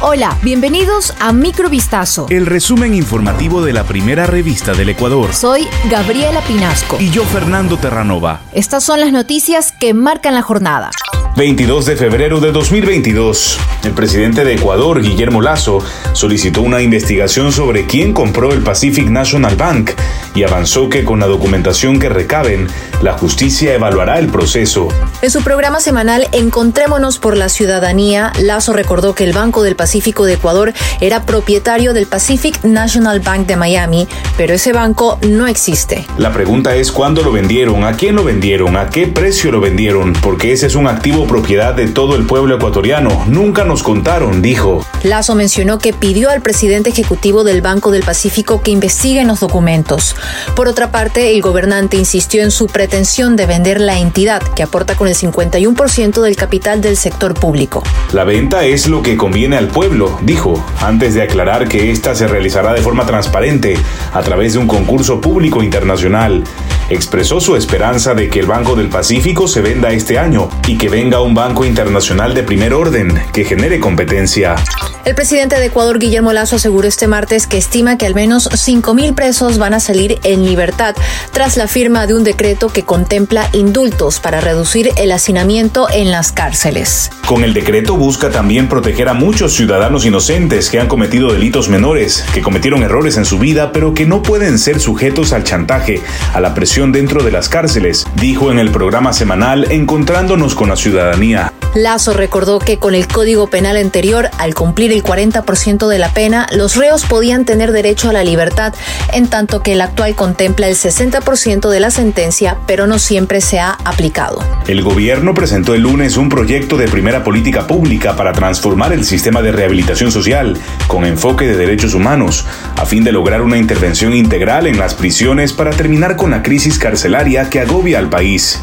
Hola, bienvenidos a Microvistazo. El resumen informativo de la primera revista del Ecuador. Soy Gabriela Pinasco. Y yo, Fernando Terranova. Estas son las noticias que marcan la jornada. 22 de febrero de 2022. El presidente de Ecuador, Guillermo Lazo, solicitó una investigación sobre quién compró el Pacific National Bank y avanzó que con la documentación que recaben, la justicia evaluará el proceso. En su programa semanal Encontrémonos por la Ciudadanía, Lazo recordó que el Banco del Pacífico de Ecuador era propietario del Pacific National Bank de Miami, pero ese banco no existe. La pregunta es cuándo lo vendieron, a quién lo vendieron, a qué precio lo vendieron, porque ese es un activo propiedad de todo el pueblo ecuatoriano. Nunca nos contaron, dijo. Lazo mencionó que pidió al presidente ejecutivo del Banco del Pacífico que investigue los documentos. Por otra parte, el gobernante insistió en su pretensión de vender la entidad, que aporta con el 51% del capital del sector público. La venta es lo que conviene al pueblo, dijo, antes de aclarar que esta se realizará de forma transparente, a través de un concurso público internacional expresó su esperanza de que el Banco del Pacífico se venda este año y que venga un banco internacional de primer orden que genere competencia. El presidente de Ecuador, Guillermo Lazo, aseguró este martes que estima que al menos 5.000 presos van a salir en libertad tras la firma de un decreto que contempla indultos para reducir el hacinamiento en las cárceles. Con el decreto busca también proteger a muchos ciudadanos inocentes que han cometido delitos menores, que cometieron errores en su vida, pero que no pueden ser sujetos al chantaje, a la presión dentro de las cárceles, dijo en el programa semanal Encontrándonos con la Ciudadanía. Lazo recordó que con el Código Penal anterior, al cumplir el 40% de la pena, los reos podían tener derecho a la libertad, en tanto que el actual contempla el 60% de la sentencia, pero no siempre se ha aplicado. El gobierno presentó el lunes un proyecto de primera política pública para transformar el sistema de rehabilitación social con enfoque de derechos humanos, a fin de lograr una intervención integral en las prisiones para terminar con la crisis carcelaria que agobia al país.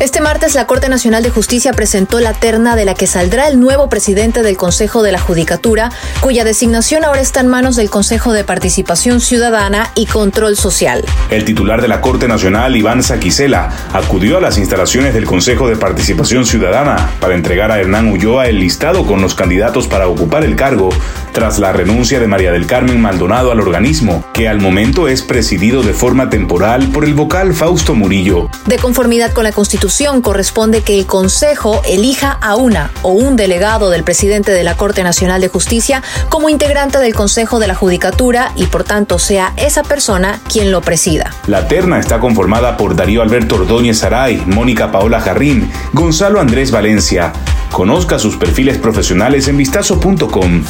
Este martes la Corte Nacional de Justicia presentó la terna de la que saldrá el nuevo presidente del Consejo de la Judicatura, cuya designación ahora está en manos del Consejo de Participación Ciudadana y Control Social. El titular de la Corte Nacional, Iván Saquicela, acudió a las instalaciones del Consejo de Participación Ciudadana para entregar a Hernán Ulloa el listado con los candidatos para ocupar el cargo tras la renuncia de María del Carmen Maldonado al organismo, que al momento es presidido de forma temporal por el vocal Fausto Murillo. De conformidad con la Constitución, corresponde que el Consejo elija a una o un delegado del presidente de la Corte Nacional de Justicia como integrante del Consejo de la Judicatura y por tanto sea esa persona quien lo presida. La terna está conformada por Darío Alberto Ordóñez Saray, Mónica Paola Jarrín, Gonzalo Andrés Valencia. Conozca sus perfiles profesionales en vistazo.com.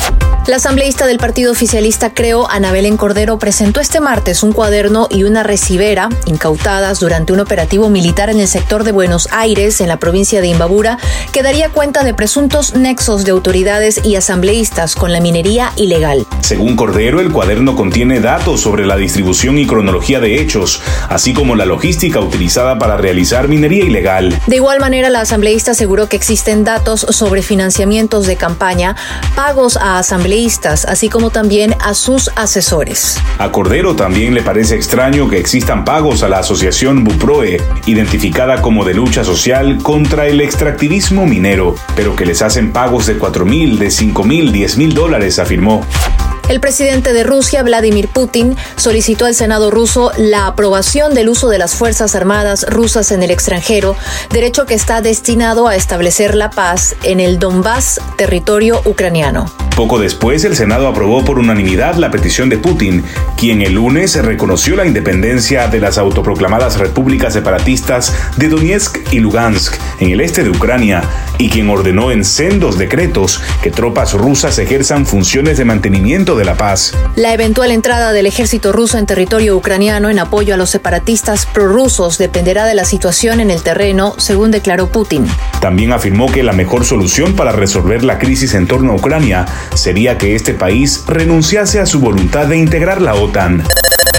La asambleísta del partido oficialista Creo, Ana Belén Cordero, presentó este martes un cuaderno y una recibera incautadas durante un operativo militar en el sector de Buenos Aires, en la provincia de Imbabura, que daría cuenta de presuntos nexos de autoridades y asambleístas con la minería ilegal. Según Cordero, el cuaderno contiene datos sobre la distribución y cronología de hechos, así como la logística utilizada para realizar minería ilegal. De igual manera, la asambleísta aseguró que existen sobre financiamientos de campaña, pagos a asambleístas, así como también a sus asesores. A Cordero también le parece extraño que existan pagos a la asociación Buproe, identificada como de lucha social contra el extractivismo minero, pero que les hacen pagos de 4 mil, de 5 mil, 10 mil dólares, afirmó. El presidente de Rusia, Vladimir Putin, solicitó al Senado ruso la aprobación del uso de las Fuerzas Armadas rusas en el extranjero, derecho que está destinado a establecer la paz en el Donbass, territorio ucraniano. Poco después, el Senado aprobó por unanimidad la petición de Putin, quien el lunes reconoció la independencia de las autoproclamadas repúblicas separatistas de Donetsk y Lugansk en el este de Ucrania, y quien ordenó en sendos decretos que tropas rusas ejerzan funciones de mantenimiento de la paz. La eventual entrada del ejército ruso en territorio ucraniano en apoyo a los separatistas prorrusos dependerá de la situación en el terreno, según declaró Putin. También afirmó que la mejor solución para resolver la crisis en torno a Ucrania sería que este país renunciase a su voluntad de integrar la OTAN.